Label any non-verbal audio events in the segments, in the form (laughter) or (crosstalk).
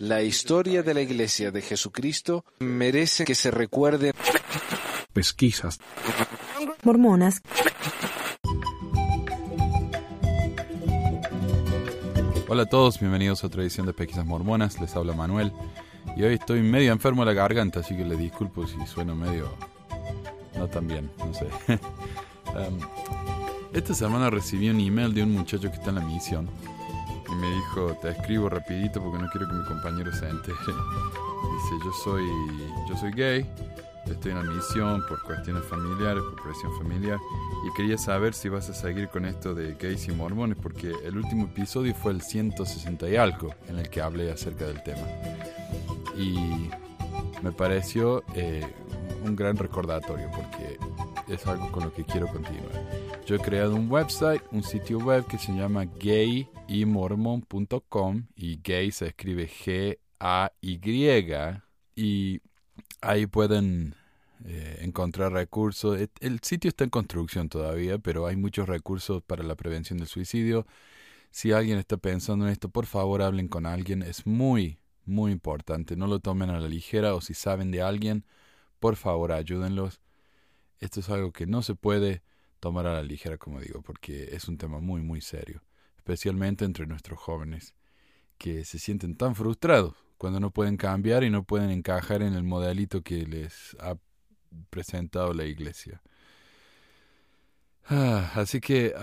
La historia de la Iglesia de Jesucristo merece que se recuerde. Pesquisas. Mormonas. Hola a todos, bienvenidos a otra edición de Pesquisas Mormonas. Les habla Manuel. Y hoy estoy medio enfermo de la garganta, así que les disculpo si sueno medio. No tan bien, no sé. (laughs) Um, esta semana recibí un email de un muchacho que está en la misión y me dijo, te escribo rapidito porque no quiero que mi compañero se entere. (laughs) Dice, yo soy, yo soy gay, estoy en la misión por cuestiones familiares, por presión familiar y quería saber si vas a seguir con esto de gays y mormones porque el último episodio fue el 160 y algo en el que hablé acerca del tema. Y me pareció eh, un gran recordatorio porque es algo con lo que quiero continuar. Yo he creado un website, un sitio web que se llama gayymormon.com y gay se escribe G-A-Y y ahí pueden eh, encontrar recursos. El sitio está en construcción todavía, pero hay muchos recursos para la prevención del suicidio. Si alguien está pensando en esto, por favor hablen con alguien. Es muy, muy importante. No lo tomen a la ligera o si saben de alguien, por favor ayúdenlos. Esto es algo que no se puede tomar a la ligera, como digo, porque es un tema muy, muy serio, especialmente entre nuestros jóvenes, que se sienten tan frustrados cuando no pueden cambiar y no pueden encajar en el modelito que les ha presentado la iglesia. Ah, así que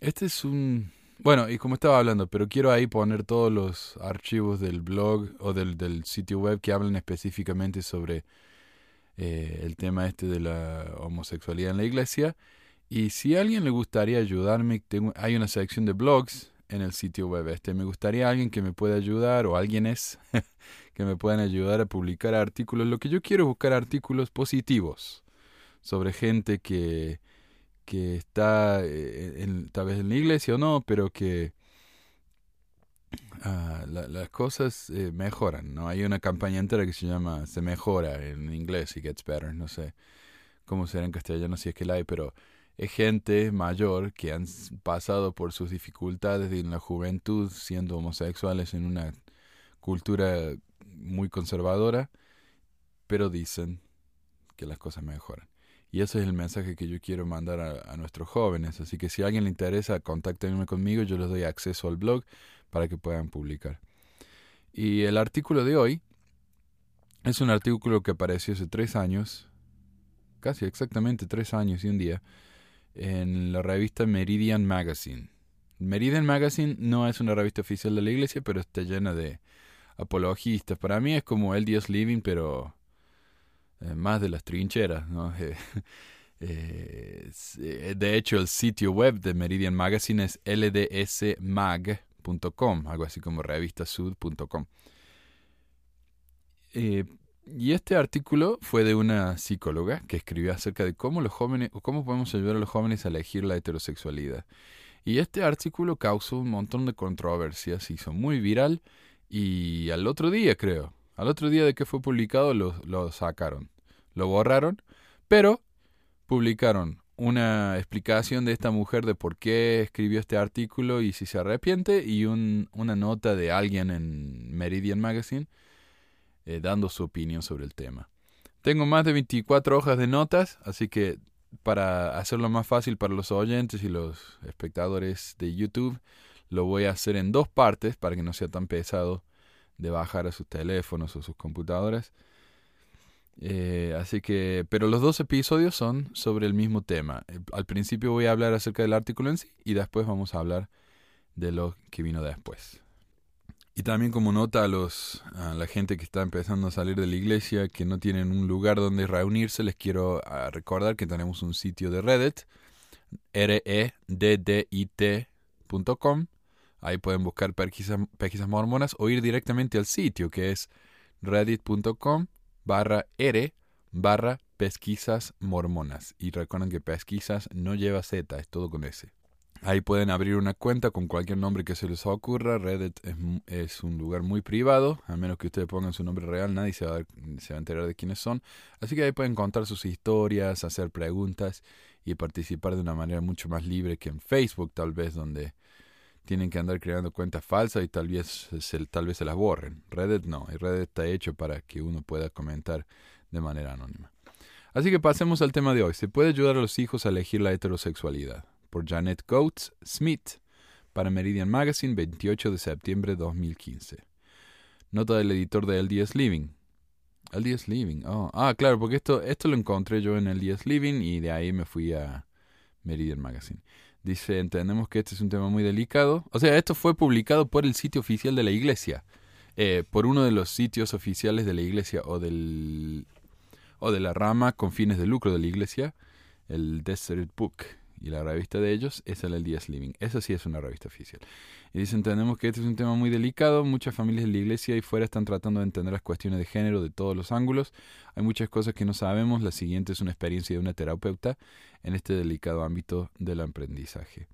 este es un... Bueno, y como estaba hablando, pero quiero ahí poner todos los archivos del blog o del, del sitio web que hablan específicamente sobre eh, el tema este de la homosexualidad en la iglesia. Y si a alguien le gustaría ayudarme, tengo, hay una sección de blogs en el sitio web este. Me gustaría alguien que me pueda ayudar, o alguien es, (laughs) que me puedan ayudar a publicar artículos. Lo que yo quiero es buscar artículos positivos sobre gente que, que está eh, en, tal vez en la iglesia o no, pero que Ah, las cosas eh, mejoran, ¿no? Hay una campaña entera que se llama Se mejora en inglés y Gets Better, no sé cómo será en castellano si es que la hay, pero es gente mayor que han pasado por sus dificultades en la juventud siendo homosexuales en una cultura muy conservadora, pero dicen que las cosas mejoran. Y ese es el mensaje que yo quiero mandar a, a nuestros jóvenes. Así que si a alguien le interesa, contáctenme conmigo, yo les doy acceso al blog para que puedan publicar. Y el artículo de hoy es un artículo que apareció hace tres años, casi exactamente tres años y un día, en la revista Meridian Magazine. Meridian Magazine no es una revista oficial de la iglesia, pero está llena de apologistas. Para mí es como el Dios Living, pero eh, más de las trincheras. ¿no? (laughs) Eh, eh, de hecho, el sitio web de Meridian Magazine es ldsmag algo así como revistasud.com. Eh, y este artículo fue de una psicóloga que escribió acerca de cómo los jóvenes, o cómo podemos ayudar a los jóvenes a elegir la heterosexualidad. Y este artículo causó un montón de controversias, se hizo muy viral y al otro día, creo, al otro día de que fue publicado lo, lo sacaron, lo borraron, pero publicaron una explicación de esta mujer de por qué escribió este artículo y si se arrepiente y un, una nota de alguien en Meridian Magazine eh, dando su opinión sobre el tema. Tengo más de 24 hojas de notas, así que para hacerlo más fácil para los oyentes y los espectadores de YouTube, lo voy a hacer en dos partes para que no sea tan pesado de bajar a sus teléfonos o sus computadoras. Eh, así que, pero los dos episodios son sobre el mismo tema. Al principio voy a hablar acerca del artículo en sí y después vamos a hablar de lo que vino después. Y también como nota a los a la gente que está empezando a salir de la iglesia, que no tienen un lugar donde reunirse, les quiero ah, recordar que tenemos un sitio de Reddit, reddit.com. Ahí pueden buscar pesquisas mormonas o ir directamente al sitio que es reddit.com barra R barra pesquisas mormonas. Y recuerden que pesquisas no lleva Z, es todo con S. Ahí pueden abrir una cuenta con cualquier nombre que se les ocurra. Reddit es, un lugar muy privado, a menos que ustedes pongan su nombre real, nadie se va, a, se va a enterar de quiénes son. Así que ahí pueden contar sus historias, hacer preguntas y participar de una manera mucho más libre que en Facebook, tal vez, donde tienen que andar creando cuentas falsas y tal vez se, tal vez se las borren. Reddit no, y Reddit está hecho para que uno pueda comentar de manera anónima. Así que pasemos al tema de hoy. ¿Se puede ayudar a los hijos a elegir la heterosexualidad? Por Janet Coates Smith, para Meridian Magazine, 28 de septiembre de 2015. Nota del editor de LDS Living. LDS Living, oh. Ah, claro, porque esto, esto lo encontré yo en LDS Living y de ahí me fui a Meridian Magazine. Dice, entendemos que este es un tema muy delicado. O sea, esto fue publicado por el sitio oficial de la iglesia. Eh, por uno de los sitios oficiales de la iglesia o del o de la rama con fines de lucro de la iglesia, el Desert Book y la revista de ellos es el LDS Living. Esa sí es una revista oficial. Y dicen, entendemos que este es un tema muy delicado, muchas familias de la iglesia y fuera están tratando de entender las cuestiones de género de todos los ángulos. Hay muchas cosas que no sabemos, la siguiente es una experiencia de una terapeuta en este delicado ámbito del aprendizaje.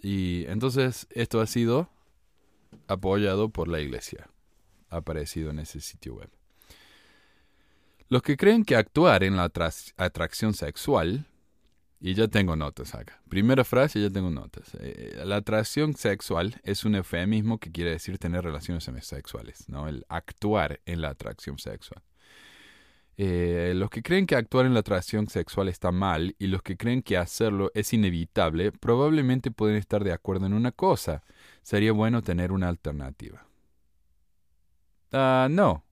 Y entonces esto ha sido apoyado por la iglesia, ha aparecido en ese sitio web. Los que creen que actuar en la atracción sexual y ya tengo notas acá. Primera frase, ya tengo notas. Eh, la atracción sexual es un eufemismo que quiere decir tener relaciones sexuales, ¿no? El actuar en la atracción sexual. Eh, los que creen que actuar en la atracción sexual está mal y los que creen que hacerlo es inevitable, probablemente pueden estar de acuerdo en una cosa. Sería bueno tener una alternativa. Ah, no,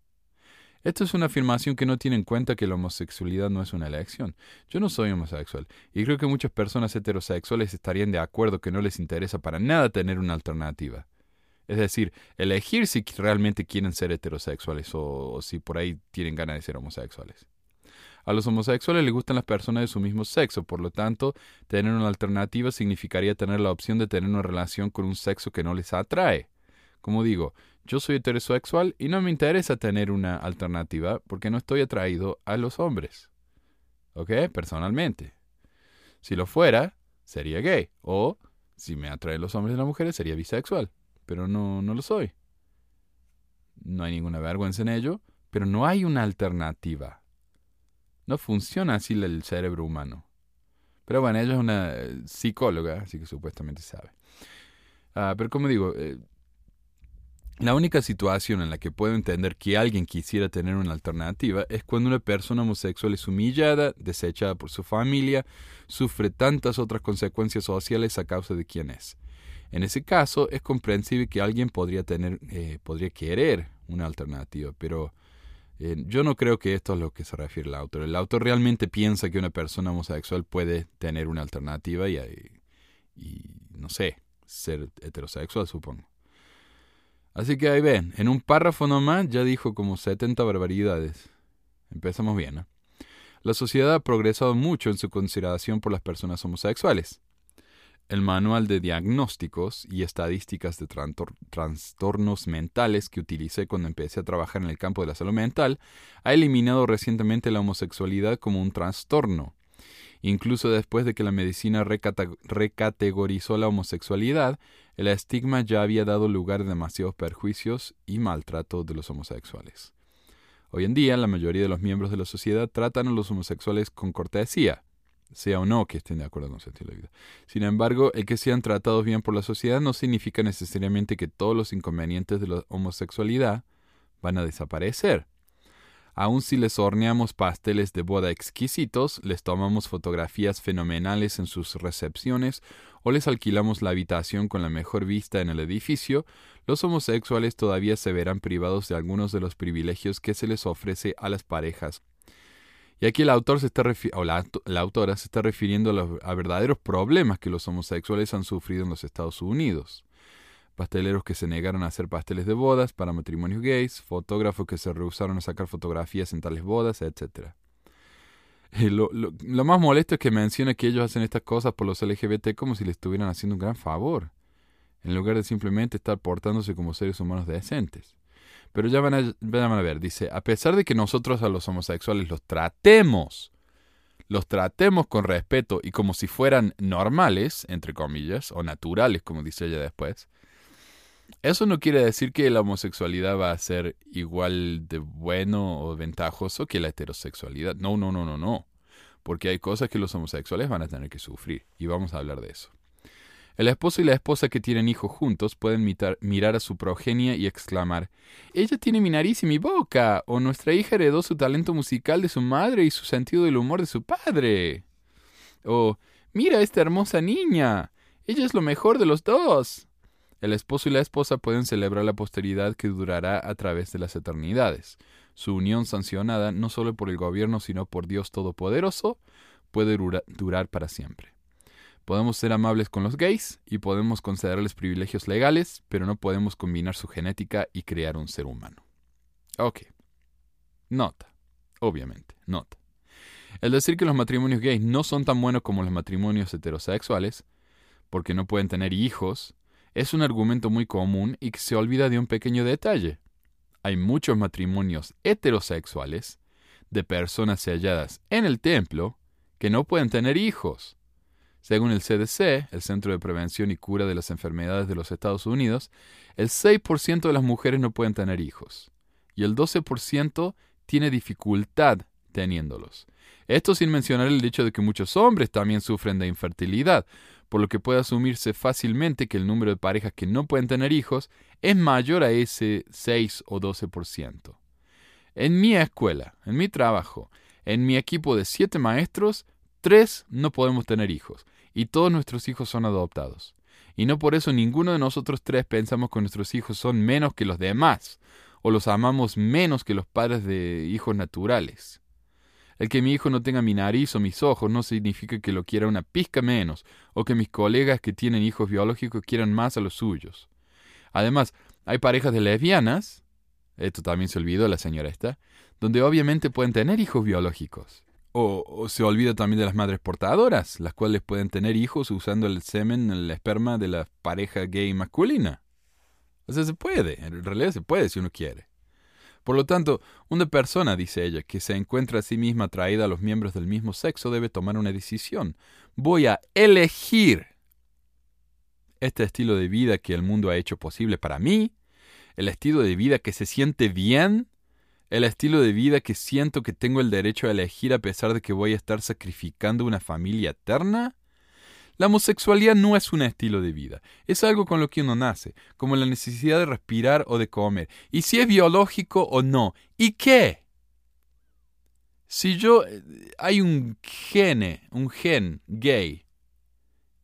esto es una afirmación que no tiene en cuenta que la homosexualidad no es una elección. Yo no soy homosexual y creo que muchas personas heterosexuales estarían de acuerdo que no les interesa para nada tener una alternativa. Es decir, elegir si realmente quieren ser heterosexuales o, si por ahí tienen ganas de ser homosexuales. A los homosexuales les gustan las personas de su mismo sexo, por lo tanto, tener una alternativa significaría tener la opción de tener una relación con un sexo que no les atrae. Como digo, yo soy heterosexual y no me interesa tener una alternativa porque no estoy atraído a los hombres. ¿Ok? Personalmente. Si lo fuera, sería gay. O si me atraen los hombres y las mujeres, sería bisexual. Pero no, no lo soy. No hay ninguna vergüenza en ello, pero no hay una alternativa. No funciona así el cerebro humano. Pero bueno, ella es una eh, psicóloga, así que supuestamente sabe. Ah, pero como digo, eh, la única situación en la que puedo entender que alguien quisiera tener una alternativa es cuando una persona homosexual es humillada, desechada por su familia, sufre tantas otras consecuencias sociales a causa de quién es. En ese caso, es comprensible que alguien podría tener, eh, podría querer una alternativa, pero eh, yo no creo que esto es lo que se refiere el autor. El autor realmente piensa que una persona homosexual puede tener una alternativa y, y no sé, ser heterosexual, supongo. Así que ahí ven, en un párrafo nomás ya dijo como 70 barbaridades. Empezamos bien, ¿no? La sociedad ha progresado mucho en su consideración por las personas homosexuales. El manual de diagnósticos y estadísticas de trastornos mentales que utilicé cuando empecé a trabajar en el campo de la salud mental ha eliminado recientemente la homosexualidad como un trastorno. Incluso después de que la medicina recategorizó la homosexualidad, el estigma ya había dado lugar a demasiados perjuicios y maltrato de los homosexuales. Hoy en día, la mayoría de los miembros de la sociedad tratan a los homosexuales con cortesía, sea o no que estén de acuerdo con su estilo de vida. Sin embargo, el que sean tratados bien por la sociedad no significa necesariamente que todos los inconvenientes de la homosexualidad van a desaparecer. Aun si les horneamos pasteles de boda exquisitos, les tomamos fotografías fenomenales en sus recepciones o les alquilamos la habitación con la mejor vista en el edificio, los homosexuales todavía se verán privados de algunos de los privilegios que se les ofrece a las parejas. Y aquí el autor se está o la, autora se está refiriendo a, a verdaderos problemas que los homosexuales han sufrido en los Estados Unidos pasteleros que se negaron a hacer pasteles de bodas para matrimonios gays, fotógrafos que se rehusaron a sacar fotografías en tales bodas, etc. lo, lo, más molesto es que menciona que ellos hacen estas cosas por los LGBT como si le estuvieran haciendo un gran favor, en lugar de simplemente estar portándose como seres humanos decentes. Pero ya van a, van a ver, dice, a pesar de que nosotros a los homosexuales los tratemos, los tratemos con respeto y como si fueran normales, entre comillas, o naturales, como dice ella después, eso no quiere decir que la homosexualidad va a ser igual de bueno o ventajoso que la heterosexualidad. No, no, no, no, no. Porque hay cosas que los homosexuales van a tener que sufrir. Y vamos a hablar de eso. El esposo y la esposa que tienen hijos juntos pueden mirar a su progenie y exclamar, ella tiene mi nariz y mi boca, o nuestra hija heredó su talento musical de su madre y su sentido del humor de su padre. O, mira a esta hermosa niña, ella es lo mejor de los dos. El esposo y la esposa pueden celebrar la posteridad que durará a través de las eternidades. Su unión sancionada no solo por el gobierno, sino por Dios Todopoderoso, puede dura- durar para siempre. Podemos ser amables con los gays y podemos concederles privilegios legales, pero no podemos combinar su genética y crear un ser humano. Ok. Nota. Obviamente, nota. El decir que los matrimonios gays no son tan buenos como los matrimonios heterosexuales, porque no pueden tener hijos, es un argumento muy común y que se olvida de un pequeño detalle. Hay muchos matrimonios heterosexuales de personas selladas en el templo que no pueden tener hijos. Según el CDC, el Centro de Prevención y Cura de las Enfermedades de los Estados Unidos, el 6% de las mujeres no pueden tener hijos y el 12% tiene dificultad teniéndolos. Esto sin mencionar el hecho de que muchos hombres también sufren de infertilidad, por lo que puede asumirse fácilmente que el número de parejas que no pueden tener hijos es mayor a ese 6 o 12%. En mi escuela, en mi trabajo, en mi equipo de siete maestros, tres no podemos tener hijos, y todos nuestros hijos son adoptados. Y no por eso ninguno de nosotros tres pensamos que nuestros hijos son menos que los demás, o los amamos menos que los padres de hijos naturales. El que mi hijo no tenga mi nariz o mis ojos no significa que lo quiera una pizca menos, o que mis colegas que tienen hijos biológicos quieran más a los suyos. Además, hay parejas de lesbianas, esto también se olvidó la señora esta, donde obviamente pueden tener hijos biológicos. O, o se olvida también de las madres portadoras, las cuales pueden tener hijos usando el semen, el esperma de la pareja gay masculina. O sea, se puede, en realidad se puede si uno quiere. Por lo tanto, una persona, dice ella, que se encuentra a sí misma atraída a los miembros del mismo sexo debe tomar una decisión. Voy a elegir este estilo de vida que el mundo ha hecho posible para mí, el estilo de vida que se siente bien, el estilo de vida que siento que tengo el derecho a elegir a pesar de que voy a estar sacrificando una familia eterna. La homosexualidad no es un estilo de vida, es algo con lo que uno nace, como la necesidad de respirar o de comer, y si es biológico o no. ¿Y qué? Si yo hay un gene, un gen gay,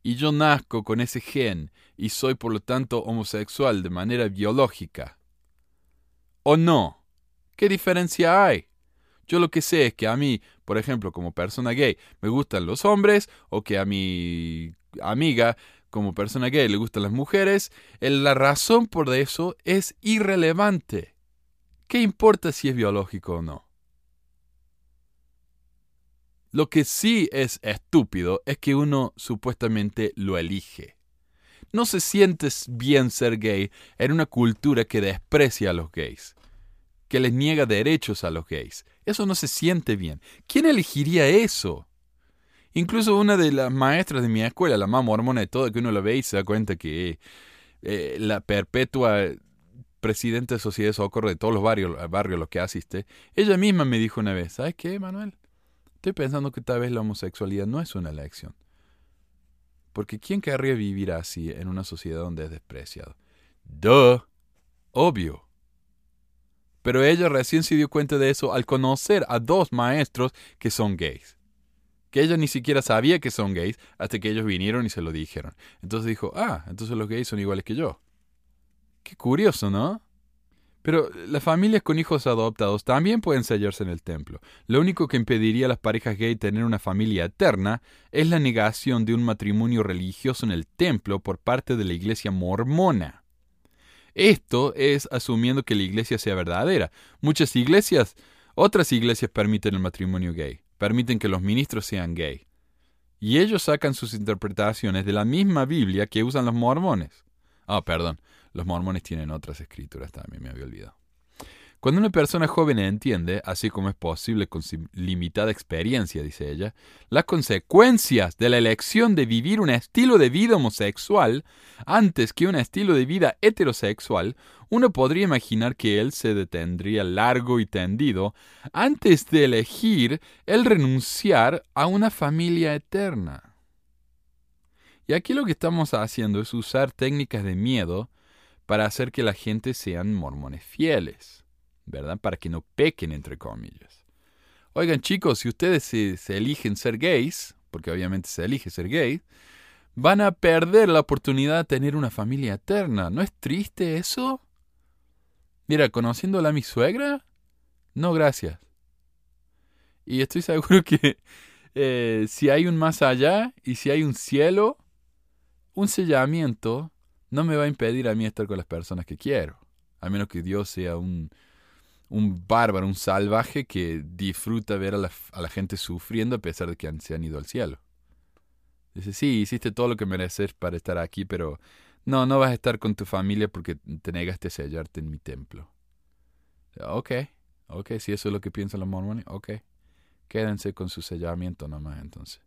y yo nazco con ese gen y soy por lo tanto homosexual de manera biológica, o no, ¿qué diferencia hay? Yo lo que sé es que a mí, por ejemplo, como persona gay, me gustan los hombres, o que a mi amiga, como persona gay, le gustan las mujeres. La razón por eso es irrelevante. ¿Qué importa si es biológico o no? Lo que sí es estúpido es que uno supuestamente lo elige. No se siente bien ser gay en una cultura que desprecia a los gays, que les niega derechos a los gays. Eso no se siente bien. ¿Quién elegiría eso? Incluso una de las maestras de mi escuela, la más mormona de todo, que uno la ve y se da cuenta que eh, la perpetua presidenta de Sociedad de Socorro de todos los barrios, barrios a los que asiste, ella misma me dijo una vez, ¿sabes qué, Manuel? Estoy pensando que tal vez la homosexualidad no es una elección. Porque ¿quién querría vivir así en una sociedad donde es despreciado? Duh. Obvio. Pero ella recién se dio cuenta de eso al conocer a dos maestros que son gays. Que ella ni siquiera sabía que son gays hasta que ellos vinieron y se lo dijeron. Entonces dijo, ah, entonces los gays son iguales que yo. Qué curioso, ¿no? Pero las familias con hijos adoptados también pueden sellarse en el templo. Lo único que impediría a las parejas gay tener una familia eterna es la negación de un matrimonio religioso en el templo por parte de la iglesia mormona. Esto es asumiendo que la iglesia sea verdadera. Muchas iglesias, otras iglesias permiten el matrimonio gay, permiten que los ministros sean gay. Y ellos sacan sus interpretaciones de la misma Biblia que usan los mormones. Ah, perdón, los mormones tienen otras escrituras también, me había olvidado. Cuando una persona joven entiende, así como es posible con limitada experiencia, dice ella, las consecuencias de la elección de vivir un estilo de vida homosexual antes que un estilo de vida heterosexual, uno podría imaginar que él se detendría largo y tendido antes de elegir el renunciar a una familia eterna. Y aquí lo que estamos haciendo es usar técnicas de miedo para hacer que la gente sean mormones fieles, ¿verdad? Para que no pequen, entre comillas. Oigan chicos, si ustedes se, eligen ser gays, porque obviamente se elige ser gay, van a perder la oportunidad de tener una familia eterna. ¿No es triste eso? Mira, conociéndola a mi suegra, no gracias. Y estoy (laughs) seguro que eh, si hay un más allá y si hay un cielo, un sellamiento no me va a impedir a mí estar con las personas que quiero. A menos que Dios sea un, un bárbaro, un salvaje que disfruta ver a la, gente sufriendo a pesar de que se han ido al cielo. Dice, sí, hiciste todo lo que mereces para estar aquí, pero no, no vas a estar con tu familia porque te negaste a sellarte en mi templo. Ok, ok, si eso es lo que piensan los mormones, ok. Quédense con su sellamiento nomás entonces.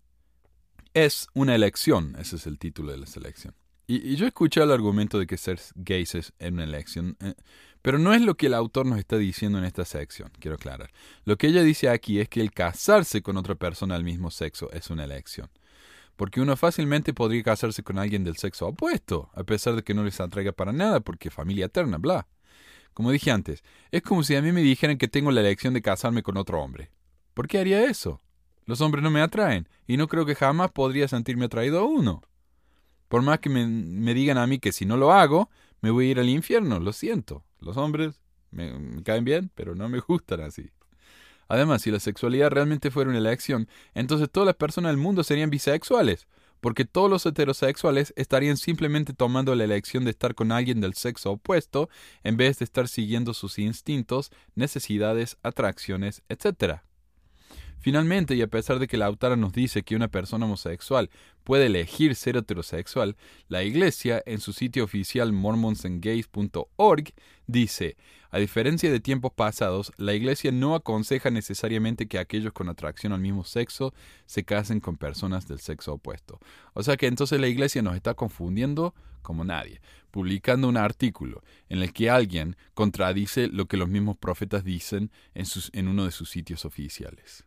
Es una elección, ese es el título de la selección. Y, yo escuché el argumento de que ser gays es una elección, eh, pero no es lo que el autor nos está diciendo en esta sección, quiero aclarar. Lo que ella dice aquí es que el casarse con otra persona del mismo sexo es una elección porque uno fácilmente podría casarse con alguien del sexo opuesto, a pesar de que no les atraiga para nada, porque familia eterna, bla. Como dije antes, es como si a mí me dijeran que tengo la elección de casarme con otro hombre. ¿Por qué haría eso? Los hombres no me atraen, y no creo que jamás podría sentirme atraído a uno. Por más que me, me digan a mí que si no lo hago, me voy a ir al infierno, lo siento. Los hombres me caen bien, pero no me (laughs) gustan así. Además, si la sexualidad realmente fuera una elección, entonces todas las personas del mundo serían bisexuales, porque todos los heterosexuales estarían simplemente tomando la elección de estar con alguien del sexo opuesto en vez de estar siguiendo sus instintos, necesidades, atracciones, etc. Finalmente, y a pesar de que la autora nos dice que una persona homosexual puede elegir ser heterosexual, la Iglesia, en su sitio oficial mormonsandgays.org, dice, a diferencia de tiempos pasados, la Iglesia no aconseja necesariamente que aquellos con atracción al mismo sexo se casen con personas del sexo opuesto. O sea que entonces la Iglesia nos está confundiendo como nadie, publicando un artículo en el que alguien contradice lo que los mismos profetas dicen en, en uno de sus sitios oficiales.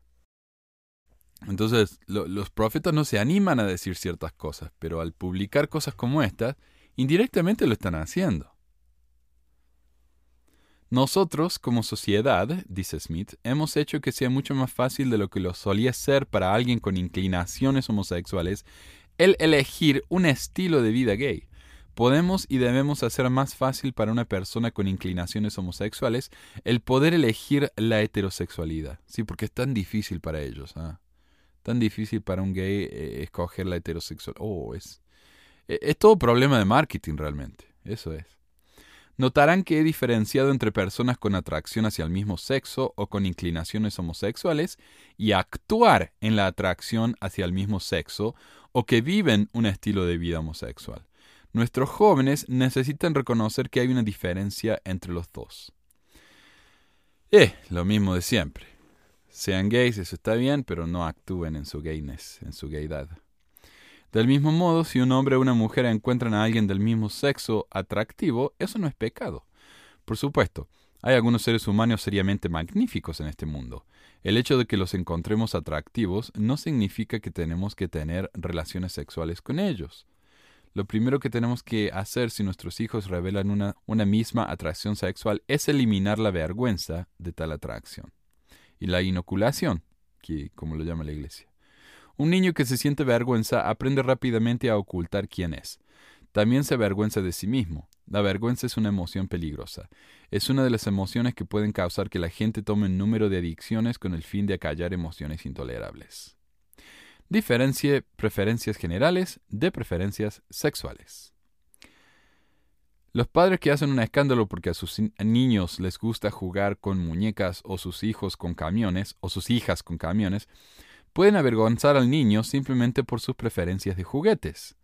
Entonces, los profetas no se animan a decir ciertas cosas, pero al publicar cosas como estas, indirectamente lo están haciendo. Nosotros, como sociedad, dice Smith, hemos hecho que sea mucho más fácil de lo que lo solía ser para alguien con inclinaciones homosexuales el elegir un estilo de vida gay. Podemos y debemos hacer más fácil para una persona con inclinaciones homosexuales el poder elegir la heterosexualidad. Sí, porque es tan difícil para ellos. ¿ah? Tan difícil para un gay eh, escoger la heterosexual. Oh, es, e, es todo problema de marketing realmente. Eso es. Notarán que he diferenciado entre personas con atracción hacia el mismo sexo o con inclinaciones homosexuales y actuar en la atracción hacia el mismo sexo o que viven un estilo de vida homosexual. Nuestros jóvenes necesitan reconocer que hay una diferencia entre los dos. Eh, lo mismo de siempre sean gays, eso está bien, pero no actúen en su gayness, en su gaydad. Del mismo modo, si un hombre o una mujer encuentran a alguien del mismo sexo atractivo, eso no es pecado. Por supuesto, hay algunos seres humanos seriamente magníficos en este mundo. El hecho de que los encontremos atractivos no significa que tenemos que tener relaciones sexuales con ellos. Lo primero que tenemos que hacer si nuestros hijos revelan una, una misma atracción sexual es eliminar la vergüenza de tal atracción y la inoculación, que como lo llama la iglesia. Un niño que se siente vergüenza aprende rápidamente a ocultar quién es. También se avergüenza de sí mismo. La vergüenza es una emoción peligrosa. Es una de las emociones que pueden causar que la gente tome un número de adicciones con el fin de acallar emociones intolerables. Diferencie preferencias generales de preferencias sexuales. Los padres que hacen un escándalo porque a sus niños les gusta jugar con muñecas o sus hijos con camiones o sus hijas con camiones, pueden avergonzar al niño simplemente por sus preferencias de juguetes.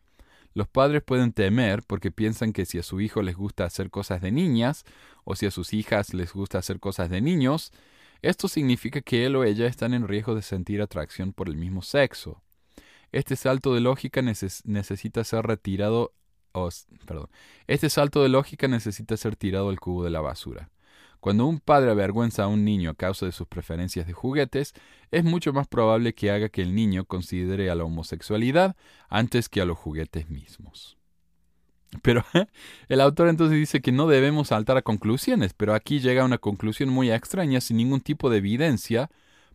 Los padres pueden temer porque piensan que si a su hijo les gusta hacer cosas de niñas o si a sus hijas les gusta hacer cosas de niños, esto significa que él o ella están en riesgo de sentir atracción por el mismo sexo. Este salto de lógica necesita ser retirado este salto de lógica necesita ser tirado al cubo de la basura. Cuando un padre avergüenza a un niño a causa de sus preferencias de juguetes, es mucho más probable que haga que el niño considere a la homosexualidad antes que a los juguetes mismos. Pero (laughs) el autor entonces dice que no debemos saltar a conclusiones, pero aquí llega a una conclusión muy extraña sin ningún tipo de evidencia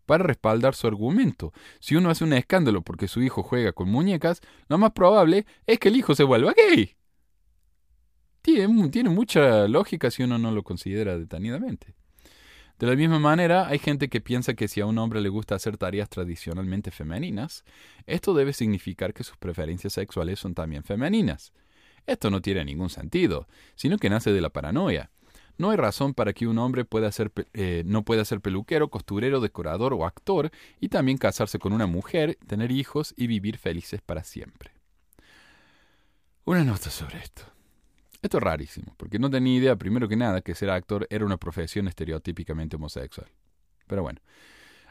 para respaldar su argumento. Si uno hace un escándalo porque su hijo juega con muñecas, lo más probable es que el hijo se vuelva gay. Tiene, tiene mucha lógica si uno no lo considera detenidamente. De la misma manera, hay gente que piensa que si a un hombre le gusta hacer tareas tradicionalmente femeninas, esto debe significar que sus preferencias sexuales son también femeninas. Esto no tiene ningún sentido, sino que nace de la paranoia. No hay razón para que un hombre pueda ser, eh, no pueda ser peluquero, costurero, decorador o actor y también casarse con una mujer, tener hijos y vivir felices para siempre. Una nota sobre esto. Esto es rarísimo, porque no tenía idea, primero que nada, que ser actor era una profesión estereotípicamente homosexual. Pero bueno,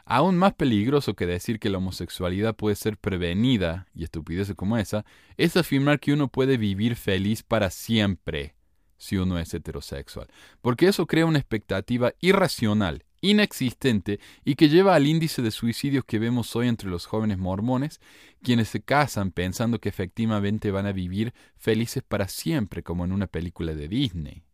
aún más peligroso que decir que la homosexualidad puede ser prevenida, y estupideces como esa, es afirmar que uno puede vivir feliz para siempre si uno es heterosexual, porque eso crea una expectativa irracional, inexistente y que lleva al índice de suicidios que vemos hoy entre los jóvenes mormones, quienes se casan pensando que efectivamente van a vivir felices para siempre, como en una película de Disney.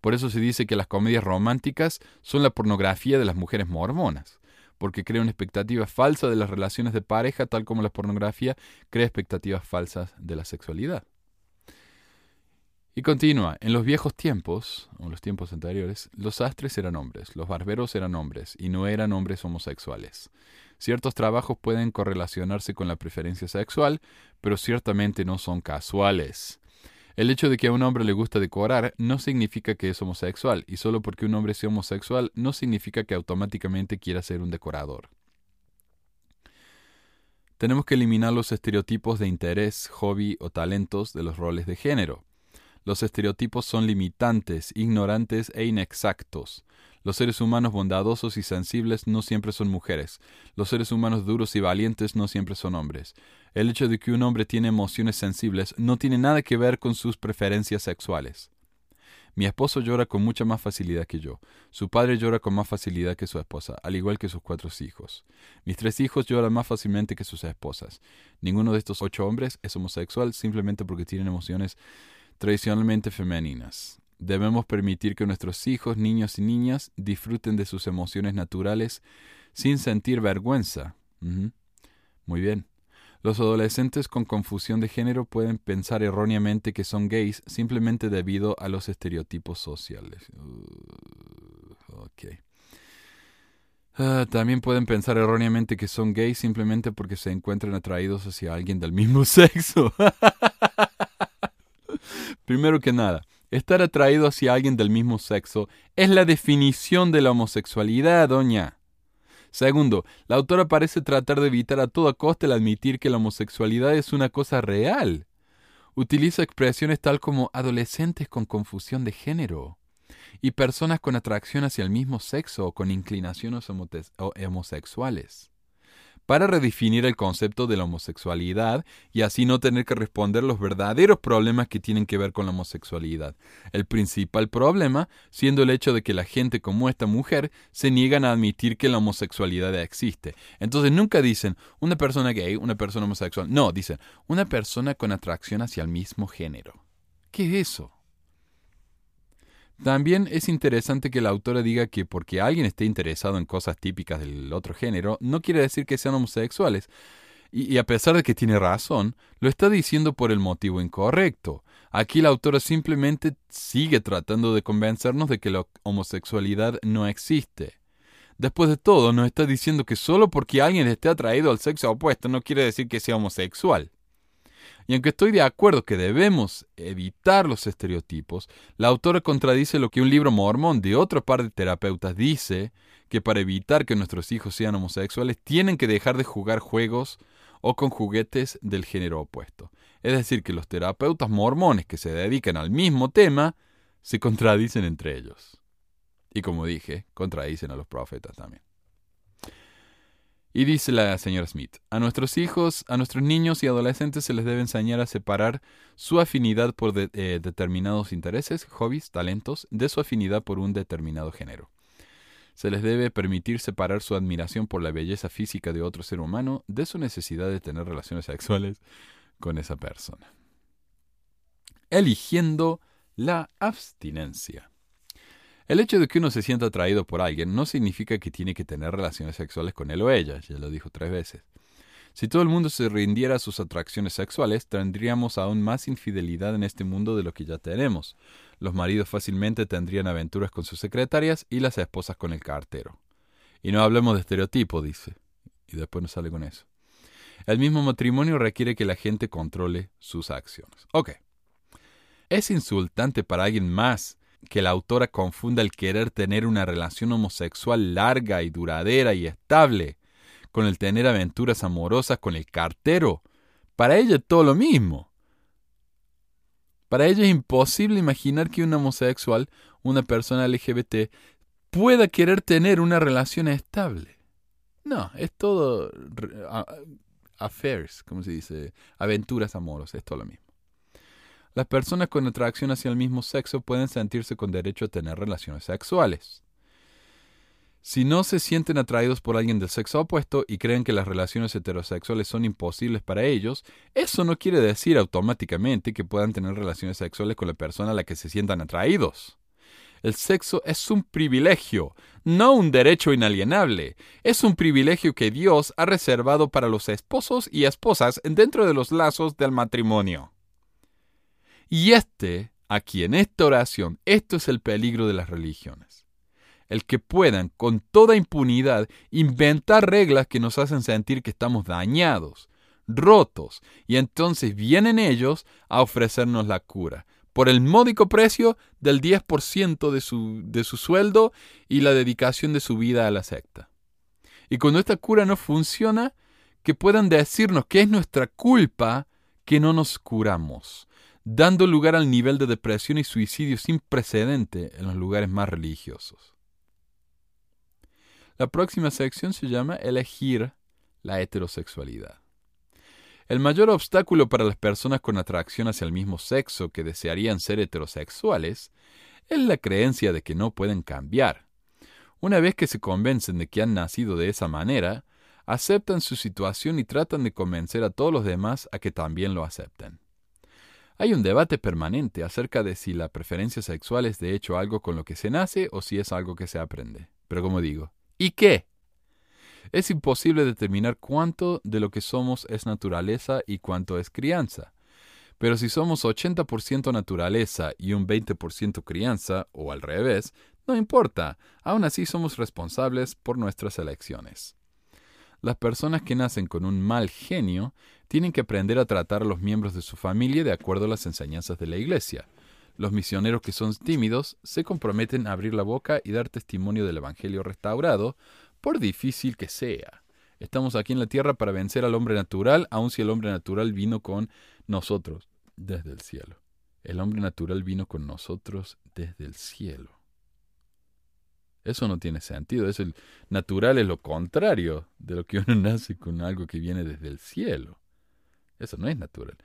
Por eso se dice que las comedias románticas son la pornografía de las mujeres mormonas, porque crea una expectativa falsa de las relaciones de pareja, tal como la pornografía crea expectativas falsas de la sexualidad. Y continúa, en los viejos tiempos, o los tiempos anteriores, los sastres eran hombres, los barberos eran hombres, y no eran hombres homosexuales. Ciertos trabajos pueden correlacionarse con la preferencia sexual, pero ciertamente no son casuales. El hecho de que a un hombre le gusta decorar no significa que es homosexual, y solo porque un hombre sea homosexual no significa que automáticamente quiera ser un decorador. Tenemos que eliminar los estereotipos de interés, hobby o talentos de los roles de género. Los estereotipos son limitantes, ignorantes e inexactos. Los seres humanos bondadosos y sensibles no siempre son mujeres. Los seres humanos duros y valientes no siempre son hombres. El hecho de que un hombre tiene emociones sensibles no tiene nada que ver con sus preferencias sexuales. Mi esposo llora con mucha más facilidad que yo. Su padre llora con más facilidad que su esposa, al igual que sus cuatro hijos. Mis tres hijos lloran más fácilmente que sus esposas. Ninguno de estos ocho hombres es homosexual simplemente porque tienen emociones tradicionalmente femeninas. Debemos permitir que nuestros hijos, niños y niñas disfruten de sus emociones naturales sin sentir vergüenza. Muy bien. Los adolescentes con confusión de género pueden pensar erróneamente que son gays simplemente debido a los estereotipos sociales. Uh, ah, también pueden pensar erróneamente que son gays simplemente porque se encuentran atraídos hacia alguien del mismo (laughs) sexo. Primero que nada, estar atraído hacia alguien del mismo sexo es la definición de la homosexualidad, doña. Segundo, la autora parece tratar de evitar a toda costa el admitir que la homosexualidad es una cosa real. Utiliza expresiones tal como adolescentes con confusión de género y personas con atracción hacia el mismo sexo o con inclinaciones homosexuales para redefinir el concepto de la homosexualidad y así no tener que responder los verdaderos problemas que tienen que ver con la homosexualidad. El principal problema siendo el hecho de que la gente como esta mujer se niegan a admitir que la homosexualidad existe. Entonces nunca dicen una persona gay, una persona homosexual. No, dicen una persona con atracción hacia el mismo género. ¿Qué es eso? También es interesante que la autora diga que porque alguien esté interesado en cosas típicas del otro género, no quiere decir que sean homosexuales. Y, a pesar de que tiene razón, lo está diciendo por el motivo incorrecto. Aquí la autora simplemente sigue tratando de convencernos de que la homosexualidad no existe. Después de todo, nos está diciendo que solo porque alguien esté atraído al sexo opuesto no quiere decir que sea homosexual. Y aunque estoy de acuerdo que debemos evitar los estereotipos, la autora contradice lo que un libro mormón de otro par de terapeutas dice, que para evitar que nuestros hijos sean homosexuales tienen que dejar de jugar juegos o con juguetes del género opuesto. Es decir, que los terapeutas mormones que se dedican al mismo tema se contradicen entre ellos. Y como dije, contradicen a los profetas también. Y dice la señora Smith, a nuestros hijos, a nuestros niños y adolescentes se les debe enseñar a separar su afinidad por eh, determinados intereses, hobbies, talentos, de su afinidad por un determinado género. Se les debe permitir separar su admiración por la belleza física de otro ser humano de su necesidad de tener relaciones sexuales con esa persona. Eligiendo la abstinencia. El hecho de que uno se sienta atraído por alguien no significa que tiene que tener relaciones sexuales con él o ella, ya lo dijo tres veces. Si todo el mundo se rindiera a sus atracciones sexuales, tendríamos aún más infidelidad en este mundo de lo que ya tenemos. Los maridos fácilmente tendrían aventuras con sus secretarias y las esposas con el cartero. Y no hablemos de estereotipo, dice. Y después nos sale con eso. El mismo matrimonio requiere que la gente controle sus acciones. Ok. Es insultante para alguien más que la autora confunda el querer tener una relación homosexual larga y duradera y estable con el tener aventuras amorosas con el cartero. Para ella es todo lo mismo. Para ella es imposible imaginar que un homosexual, una persona LGBT, pueda querer tener una relación estable. No, es todo affairs, como se dice, aventuras amorosas, es todo lo mismo. Las personas con atracción hacia el mismo sexo pueden sentirse con derecho a tener relaciones sexuales. Si no se sienten atraídos por alguien del sexo opuesto y creen que las relaciones heterosexuales son imposibles para ellos, eso no quiere decir automáticamente que puedan tener relaciones sexuales con la persona a la que se sientan atraídos. El sexo es un privilegio, no un derecho inalienable. Es un privilegio que Dios ha reservado para los esposos y esposas dentro de los lazos del matrimonio. Y este, aquí en esta oración, esto es el peligro de las religiones. El que puedan, con toda impunidad, inventar reglas que nos hacen sentir que estamos dañados, rotos, y entonces vienen ellos a ofrecernos la cura, por el módico precio del 10% de su, de su sueldo y la dedicación de su vida a la secta. Y cuando esta cura no funciona, que puedan decirnos que es nuestra culpa que no nos curamos, dando lugar al nivel de depresión y suicidio sin precedente en los lugares más religiosos. La próxima sección se llama Elegir la heterosexualidad. El mayor obstáculo para las personas con atracción hacia el mismo sexo que desearían ser heterosexuales es la creencia de que no pueden cambiar. Una vez que se convencen de que han nacido de esa manera, aceptan su situación y tratan de convencer a todos los demás a que también lo acepten. Hay un debate permanente acerca de si la preferencia sexual es de hecho algo con lo que se nace o si es algo que se aprende. Pero como digo, ¿y qué? Es imposible determinar cuánto de lo que somos es naturaleza y cuánto es crianza. Pero si somos 80% naturaleza y un 20% crianza, o al revés, no importa, aún así somos responsables por nuestras elecciones. Las personas que nacen con un mal genio tienen que aprender a tratar a los miembros de su familia de acuerdo a las enseñanzas de la Iglesia. Los misioneros que son tímidos se comprometen a abrir la boca y dar testimonio del Evangelio restaurado, por difícil que sea. Estamos aquí en la tierra para vencer al hombre natural, aun si el hombre natural vino con nosotros desde el cielo. El hombre natural vino con nosotros desde el cielo. Eso no tiene sentido. Es el natural es lo contrario de lo que uno (laughs) nace con algo que viene desde el cielo. Eso no es natural.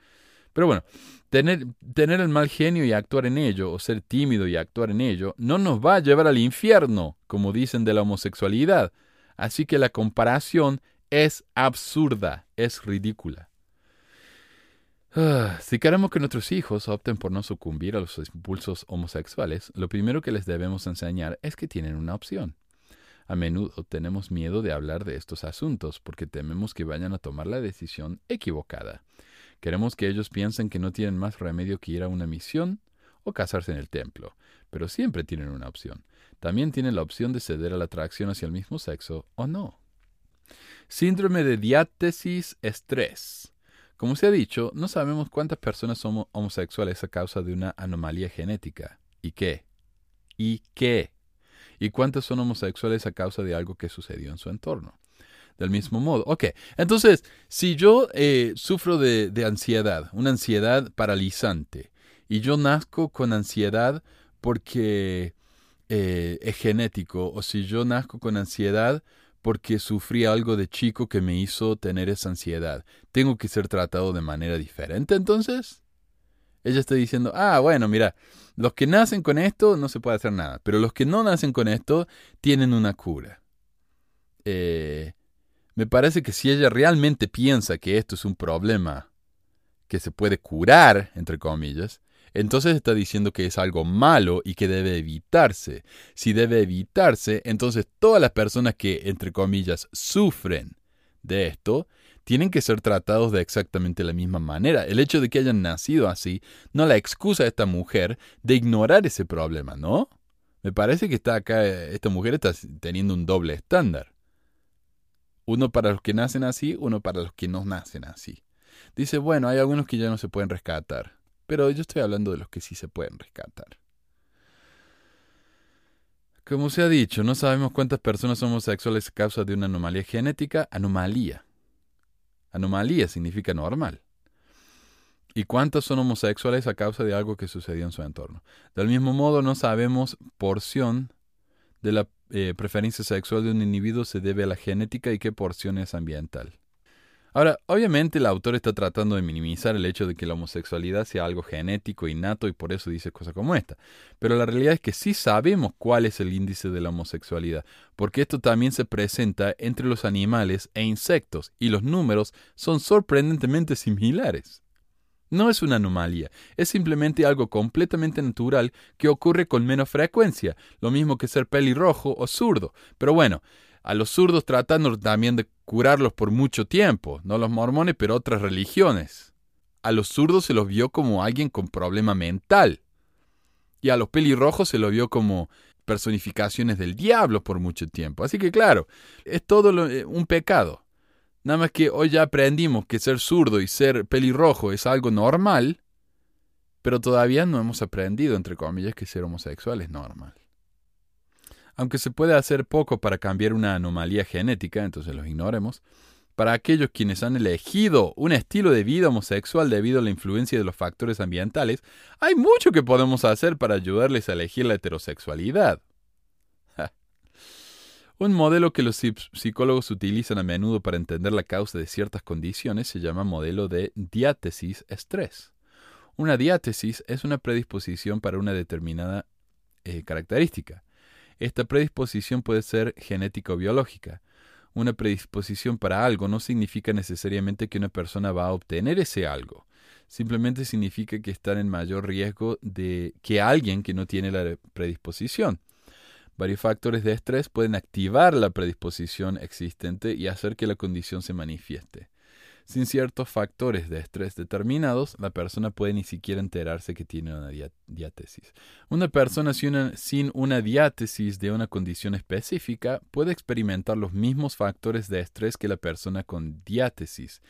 Pero bueno, tener, tener el mal genio y actuar en ello, o ser tímido y actuar en ello, no nos va a llevar al infierno, como dicen de la homosexualidad. Así que la comparación es absurda, es ridícula. Ah, si queremos que nuestros hijos opten por no sucumbir a los impulsos homosexuales, lo primero que les debemos enseñar es que tienen una opción. A menudo tenemos miedo de hablar de estos asuntos porque tememos que vayan a tomar la decisión equivocada. Queremos que ellos piensen que no tienen más remedio que ir a una misión o casarse en el templo, pero siempre tienen una opción. También tienen la opción de ceder a la atracción hacia el mismo sexo o no. Síndrome de diátesis estrés. Como se ha dicho, no sabemos cuántas personas son homosexuales a causa de una anomalía genética. ¿Y qué? ¿Y qué? ¿Y cuántas son homosexuales a causa de algo que sucedió en su entorno? Del mismo modo. Ok, entonces, si yo eh, sufro de, de ansiedad, una ansiedad paralizante, y yo nazco con ansiedad porque eh, es genético, o si yo nazco con ansiedad porque sufrí algo de chico que me hizo tener esa ansiedad. ¿Tengo que ser tratado de manera diferente entonces? Ella está diciendo, ah, bueno, mira, los que nacen con esto no se puede hacer nada, pero los que no nacen con esto tienen una cura. Eh, me parece que si ella realmente piensa que esto es un problema que se puede curar, entre comillas, entonces está diciendo que es algo malo y que debe evitarse. Si debe evitarse, entonces todas las personas que, entre comillas, sufren de esto, tienen que ser tratados de exactamente la misma manera. El hecho de que hayan nacido así no la excusa a esta mujer de ignorar ese problema, ¿no? Me parece que está acá, esta mujer está teniendo un doble estándar. Uno para los que nacen así, uno para los que no nacen así. Dice, bueno, hay algunos que ya no se pueden rescatar. Pero yo estoy hablando de los que sí se pueden rescatar. Como se ha dicho, no sabemos cuántas personas homosexuales a causa de una anomalía genética. Anomalía. Anomalía significa normal. ¿Y cuántos son homosexuales a causa de algo que sucedió en su entorno? Del mismo modo, no sabemos porción de la eh, preferencia sexual de un individuo se debe a la genética y qué porción es ambiental. Ahora, obviamente el autor está tratando de minimizar el hecho de que la homosexualidad sea algo genético, innato, y por eso dice cosas como esta. Pero la realidad es que sí sabemos cuál es el índice de la homosexualidad, porque esto también se presenta entre los animales e insectos, y los números son sorprendentemente similares. No es una anomalía, es simplemente algo completamente natural que ocurre con menos frecuencia, lo mismo que ser pelirrojo o zurdo. Pero bueno, a los zurdos tratando también de curarlos por mucho tiempo, no los mormones, pero otras religiones. A los zurdos se los vio como alguien con problema mental. Y a los pelirrojos se los vio como personificaciones del diablo por mucho tiempo. Así que claro, es todo eh, un pecado. Nada más que hoy ya aprendimos que ser zurdo y ser pelirrojo es algo normal, pero todavía no hemos aprendido, entre comillas, que ser homosexual es normal. Aunque se puede hacer poco para cambiar una anomalía genética, entonces los ignoremos, para aquellos quienes han elegido un estilo de vida homosexual debido a la influencia de los factores ambientales, hay mucho que podemos hacer para ayudarles a elegir la heterosexualidad. Un modelo que los psicólogos utilizan a menudo para entender la causa de ciertas condiciones se llama modelo de diátesis estrés. Una diátesis es una predisposición para una determinada eh, característica. Esta predisposición puede ser genética o biológica. Una predisposición para algo no significa necesariamente que una persona va a obtener ese algo. Simplemente significa que están en mayor riesgo de que alguien que no tiene la predisposición. Varios factores de estrés pueden activar la predisposición existente y hacer que la condición se manifieste. Sin ciertos factores de estrés determinados, la persona puede ni siquiera enterarse que tiene una diátesis. Una persona sin una diátesis de una condición específica puede experimentar los mismos factores de estrés que la persona con diátesis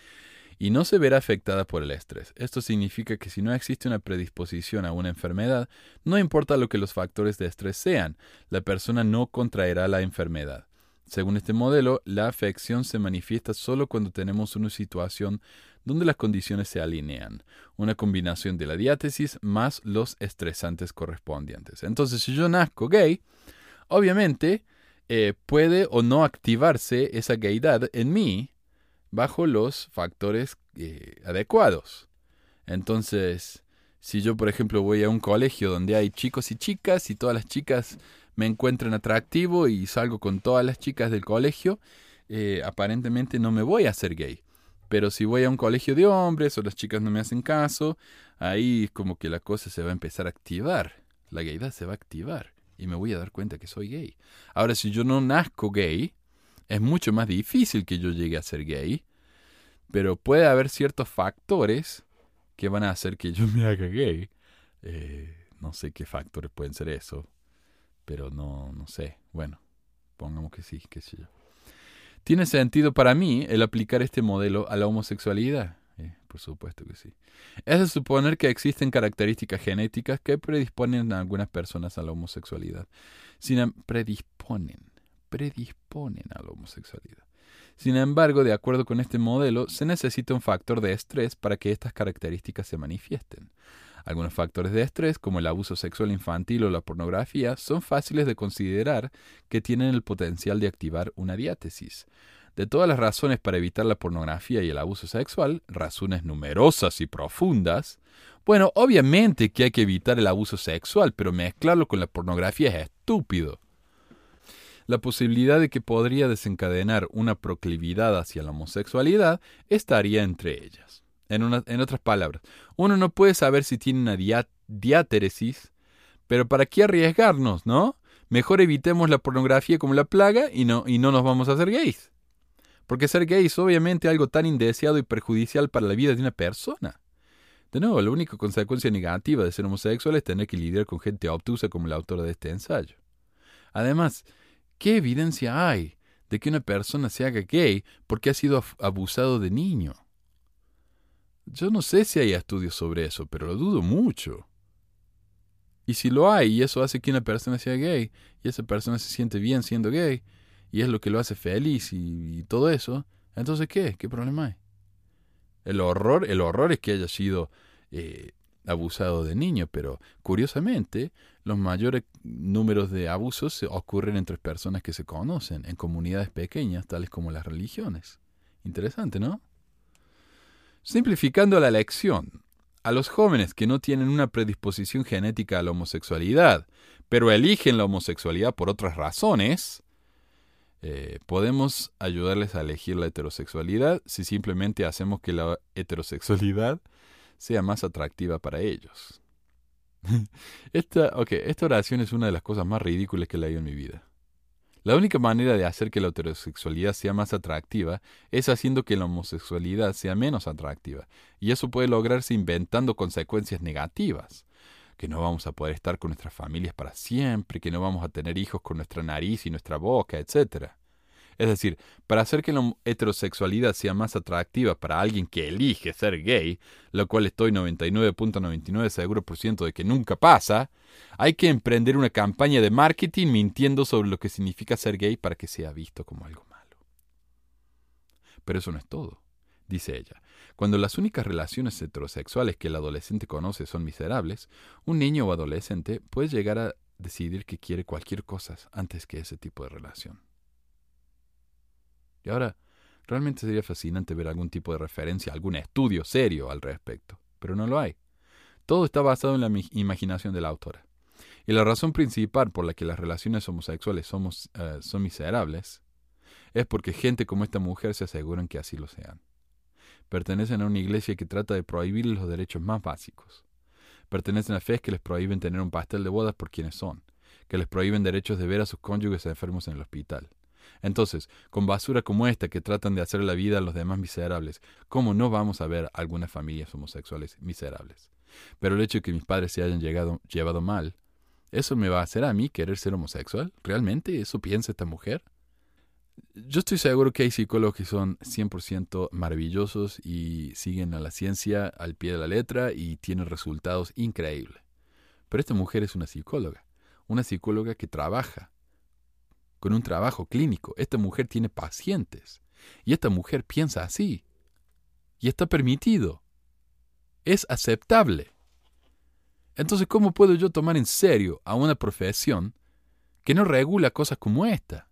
y no se verá afectada por el estrés. Esto significa que si no existe una predisposición a una enfermedad, no importa lo que los factores de estrés sean, la persona no contraerá la enfermedad. Según este modelo, la afección se manifiesta solo cuando tenemos una situación donde las condiciones se alinean, una combinación de la diátesis más los estresantes correspondientes. Entonces, si yo nazco gay, obviamente eh, puede o no activarse esa gaydad en mí bajo los factores eh, adecuados. Entonces, si yo, por ejemplo, voy a un colegio donde hay chicos y chicas y todas las chicas me encuentren atractivo y salgo con todas las chicas del colegio, eh, aparentemente no me voy a hacer gay. Pero si voy a un colegio de hombres o las chicas no me hacen caso, ahí como que la cosa se va a empezar a activar. La gaydad se va a activar y me voy a dar cuenta que soy gay. Ahora, si yo no nazco gay, es mucho más difícil que yo llegue a ser gay, pero puede haber ciertos factores que van a hacer que yo me haga gay. Eh, no sé qué factores pueden ser eso pero no, no sé. Bueno, pongamos que sí, qué sé. ¿Tiene sentido para mí el aplicar este modelo a la homosexualidad? Eh, por supuesto que sí. Es de suponer que existen características genéticas que predisponen a algunas personas a la homosexualidad. Sin, em, predisponen, predisponen a la homosexualidad. Sin embargo, de acuerdo con este modelo, se necesita un factor de estrés para que estas características se manifiesten. Algunos factores de estrés, como el abuso sexual infantil o la pornografía, son fáciles de considerar que tienen el potencial de activar una diátesis. De todas las razones para evitar la pornografía y el abuso sexual, razones numerosas y profundas, bueno, obviamente que hay que evitar el abuso sexual, pero mezclarlo con la pornografía es estúpido. La posibilidad de que podría desencadenar una proclividad hacia la homosexualidad estaría entre ellas. En, otras palabras, uno no puede saber si tiene una diáteresis, pero ¿para qué arriesgarnos, no? Mejor evitemos la pornografía como la plaga y no, y no nos vamos a hacer gays. Porque ser gay es obviamente algo tan indeseado y perjudicial para la vida de una persona. De nuevo, la única consecuencia negativa de ser homosexual es tener que lidiar con gente obtusa como la autora de este ensayo. Además, ¿qué evidencia hay de que una persona se haga gay porque ha sido abusado de niño? Yo no sé si hay estudios sobre eso, pero lo dudo mucho. Y si lo hay y eso hace que una persona sea gay y esa persona se siente bien siendo gay, y es lo que lo hace feliz y, todo eso, entonces ¿qué? ¿Qué problema hay? El horror, el horror es que haya sido eh, abusado de niño, pero curiosamente los mayores números de abusos ocurren entre personas que se conocen, en comunidades pequeñas, tales como las religiones. Interesante, ¿no? Simplificando la lección, a los jóvenes que no tienen una predisposición genética a la homosexualidad, pero eligen la homosexualidad por otras razones, eh, podemos ayudarles a elegir la heterosexualidad si simplemente hacemos que la heterosexualidad sea más atractiva para ellos. (laughs) esta, esta oración es una de las cosas más ridículas que he leído en mi vida. La única manera de hacer que la heterosexualidad sea más atractiva es haciendo que la homosexualidad sea menos atractiva. Y eso puede lograrse inventando consecuencias negativas. Que no vamos a poder estar con nuestras familias para siempre, que no vamos a tener hijos con nuestra nariz y nuestra boca, etc. Es decir, para hacer que la heterosexualidad sea más atractiva para alguien que elige ser gay, lo cual estoy 99.99 seguro por ciento de que nunca pasa, hay que emprender una campaña de marketing mintiendo sobre lo que significa ser gay para que sea visto como algo malo. Pero eso no es todo, dice ella. Cuando las únicas relaciones heterosexuales que el adolescente conoce son miserables, un niño o adolescente puede llegar a decidir que quiere cualquier cosa antes que ese tipo de relación. Y ahora, realmente sería fascinante ver algún tipo de referencia, algún estudio serio al respecto, pero no lo hay. Todo está basado en la imaginación de la autora. Y la razón principal por la que las relaciones homosexuales somos, eh, son miserables es porque gente como esta mujer se aseguran que así lo sean. Pertenecen a una iglesia que trata de prohibir los derechos más básicos. Pertenecen a fe que les prohíben tener un pastel de bodas por quienes son, que les prohíben derechos de ver a sus cónyuges enfermos en el hospital, entonces, con basura como esta que tratan de hacer la vida a los demás miserables, ¿cómo no vamos a ver algunas familias homosexuales miserables? Pero el hecho de que mis padres se hayan llegado, llevado mal, ¿eso me va a hacer a mí querer ser homosexual? ¿Realmente eso piensa esta mujer? Yo estoy seguro que hay psicólogos que son 100% maravillosos y siguen a la ciencia al pie de la letra y tienen resultados increíbles. Pero esta mujer es una psicóloga, una psicóloga que trabaja con un trabajo clínico. Esta mujer tiene pacientes. Y esta mujer piensa así. Y está permitido. Es aceptable. Entonces, ¿cómo puedo yo tomar en serio a una profesión que no regula cosas como esta?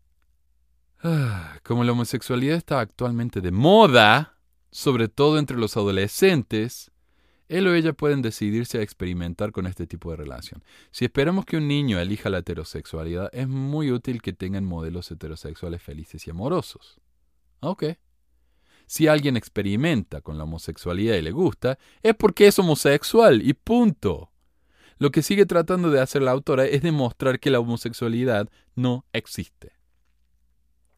Ah, como la homosexualidad está actualmente de moda, sobre todo entre los adolescentes, él o ella pueden decidirse a experimentar con este tipo de relación. Si esperamos que un niño elija la heterosexualidad, es muy útil que tengan modelos heterosexuales felices y amorosos. Ok. Si alguien experimenta con la homosexualidad y le gusta, es porque es homosexual y punto. Lo que sigue tratando de hacer la autora es demostrar que la homosexualidad no existe.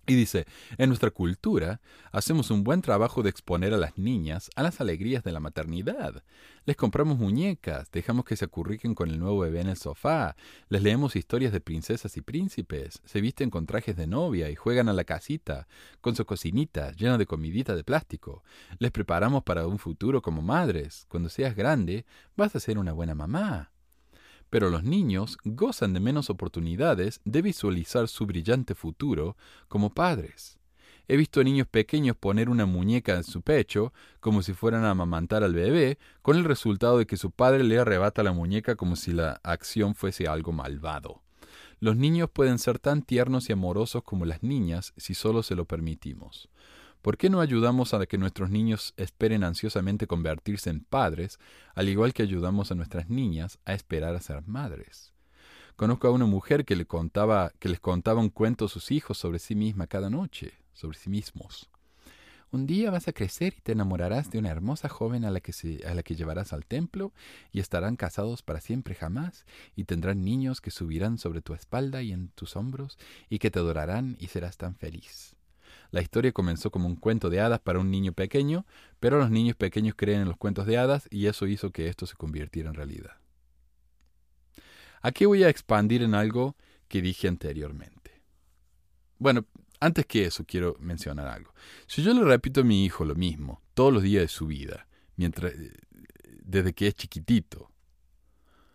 Y dice, en nuestra cultura hacemos un buen trabajo de exponer a las niñas a las alegrías de la maternidad. Les compramos muñecas, dejamos que se acurriquen con el nuevo bebé en el sofá, les leemos historias de princesas y príncipes, se visten con trajes de novia y juegan a la casita, con su cocinita llena de comidita de plástico. Les preparamos para un futuro como madres. Cuando seas grande, vas a ser una buena mamá pero los niños gozan de menos oportunidades de visualizar su brillante futuro como padres. He visto niños pequeños poner una muñeca en su pecho, como si fueran a amamantar al bebé, con el resultado de que su padre le arrebata la muñeca como si la acción fuese algo malvado. Los niños pueden ser tan tiernos y amorosos como las niñas si solo se lo permitimos. ¿Por qué no ayudamos a que nuestros niños esperen ansiosamente convertirse en padres, al igual que ayudamos a nuestras niñas a esperar a ser madres? Conozco a una mujer que, le contaba, que les contaba un cuento a sus hijos sobre sí misma cada noche, sobre sí mismos. Un día vas a crecer y te enamorarás de una hermosa joven a la, que a la que llevarás al templo y estarán casados para siempre jamás y tendrán niños que subirán sobre tu espalda y en tus hombros y que te adorarán y serás tan feliz. La historia comenzó como un cuento de hadas para un niño pequeño, pero los niños pequeños creen en los cuentos de hadas y eso hizo que esto se convirtiera en realidad. Aquí voy a expandir en algo que dije anteriormente. Bueno, antes que eso quiero mencionar algo. Si yo le repito a mi hijo lo mismo todos los días de su vida, mientras desde que es chiquitito,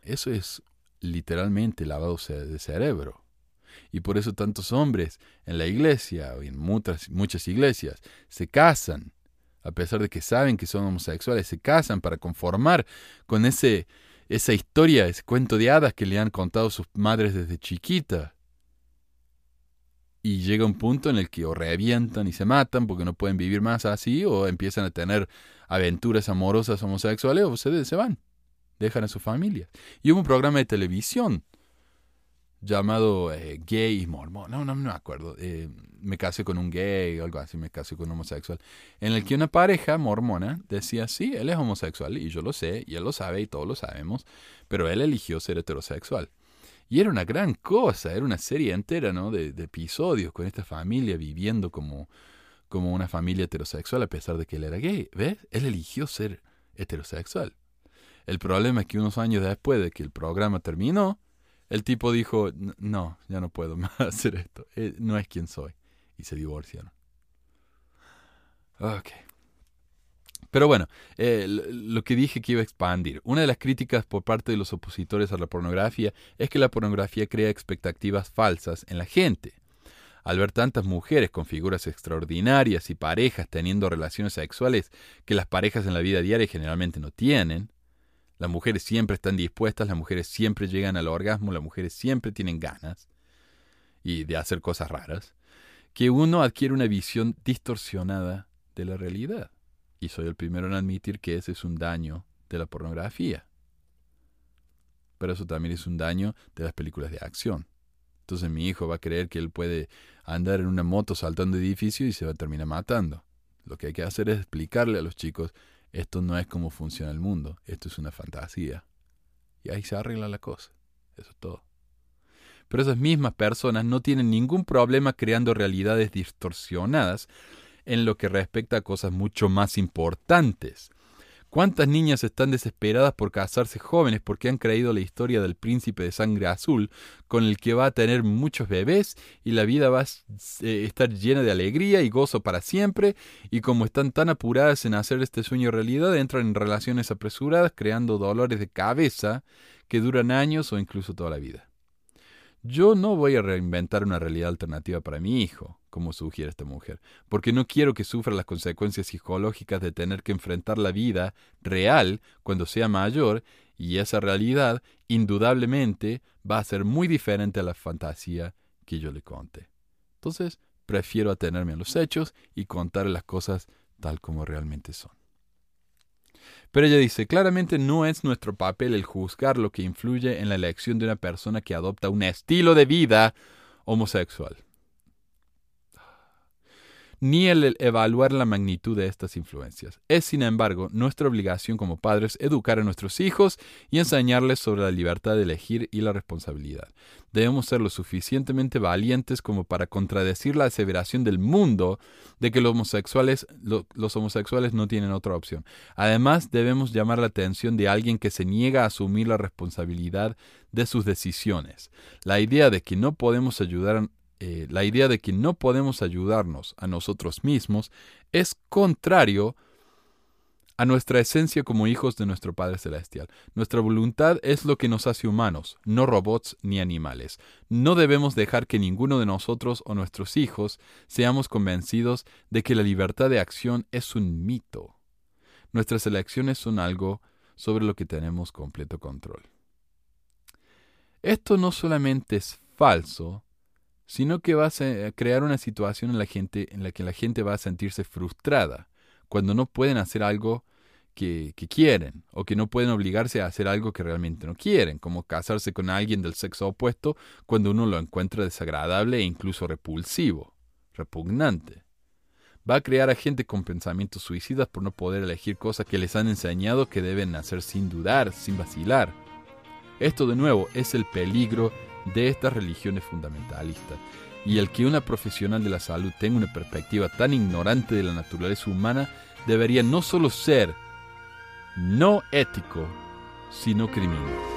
eso es literalmente lavado de cerebro. Y por eso tantos hombres en la iglesia o en muchas, iglesias se casan, a pesar de que saben que son homosexuales, se casan para conformar con ese esa historia, ese cuento de hadas que le han contado sus madres desde chiquita. Y llega un punto en el que o revientan y se matan porque no pueden vivir más así, o empiezan a tener aventuras amorosas homosexuales, o se, se van, dejan a su familia. Y hubo un programa de televisión llamado eh, Gay y Mormón, no, no, no me acuerdo, eh, me casé con un gay o algo así, me casé con un homosexual, en el que una pareja mormona decía, sí, él es homosexual y yo lo sé, y él lo sabe y todos lo sabemos, pero él eligió ser heterosexual. Y era una gran cosa, era una serie entera, ¿no? De, de episodios con esta familia viviendo como, como una familia heterosexual a pesar de que él era gay. ¿Ves? Él eligió ser heterosexual. El problema es que unos años después de que el programa terminó, el tipo dijo, no, ya no puedo (laughs) más hacer esto, eh, no es quien soy. Y se divorciaron. Ok. Pero bueno, eh, lo que dije que iba a expandir. Una de las críticas por parte de los opositores a la pornografía es que la pornografía crea expectativas falsas en la gente. Al ver tantas mujeres con figuras extraordinarias y parejas teniendo relaciones sexuales que las parejas en la vida diaria generalmente no tienen, las mujeres siempre están dispuestas, las mujeres siempre llegan al orgasmo, las mujeres siempre tienen ganas y de hacer cosas raras, que uno adquiere una visión distorsionada de la realidad. Y soy el primero en admitir que ese es un daño de la pornografía. Pero eso también es un daño de las películas de acción. Entonces mi hijo va a creer que él puede andar en una moto saltando edificios y se va a terminar matando. Lo que hay que hacer es explicarle a los chicos esto no es como funciona el mundo, esto es una fantasía. Y ahí se arregla la cosa. Eso es todo. Pero esas mismas personas no tienen ningún problema creando realidades distorsionadas en lo que respecta a cosas mucho más importantes, ¿Cuántas niñas están desesperadas por casarse jóvenes porque han creído la historia del príncipe de sangre azul, con el que va a tener muchos bebés y la vida va a eh, estar llena de alegría y gozo para siempre? Y como están tan apuradas en hacer este sueño realidad, entran en relaciones apresuradas, creando dolores de cabeza que duran años o incluso toda la vida. Yo no voy a reinventar una realidad alternativa para mi hijo, como sugiere esta mujer, porque no quiero que sufra las consecuencias psicológicas de tener que enfrentar la vida real cuando sea mayor, y esa realidad indudablemente va a ser muy diferente a la fantasía que yo le conte. Entonces, prefiero atenerme a los hechos y contarle las cosas tal como realmente son. Pero ella dice, claramente no es nuestro papel el juzgar lo que influye en la elección de una persona que adopta un estilo de vida homosexual ni el evaluar la magnitud de estas influencias. Es, sin embargo, nuestra obligación como padres educar a nuestros hijos y enseñarles sobre la libertad de elegir y la responsabilidad. Debemos ser lo suficientemente valientes como para contradecir la aseveración del mundo de que los homosexuales, los homosexuales no tienen otra opción. Además, debemos llamar la atención de alguien que se niega a asumir la responsabilidad de sus decisiones. La idea de que no podemos ayudar eh, la idea de que no podemos ayudarnos a nosotros mismos es contrario a nuestra esencia como hijos de nuestro Padre Celestial. Nuestra voluntad es lo que nos hace humanos, no robots ni animales. No debemos dejar que ninguno de nosotros o nuestros hijos seamos convencidos de que la libertad de acción es un mito. Nuestras elecciones son algo sobre lo que tenemos completo control. Esto no solamente es falso, sino que va a crear una situación en la, gente, en la que la gente va a sentirse frustrada cuando no pueden hacer algo que, quieren o que no pueden obligarse a hacer algo que realmente no quieren, como casarse con alguien del sexo opuesto cuando uno lo encuentra desagradable e incluso repulsivo, repugnante. Va a crear a gente con pensamientos suicidas por no poder elegir cosas que les han enseñado que deben hacer sin dudar, sin vacilar. Esto de nuevo es el peligro de estas religiones fundamentalistas y el que una profesional de la salud tenga una perspectiva tan ignorante de la naturaleza humana debería no solo ser no ético, sino criminal.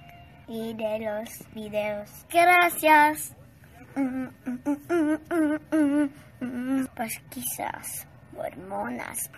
y de los videos. Gracias. Pues quizás hormonas.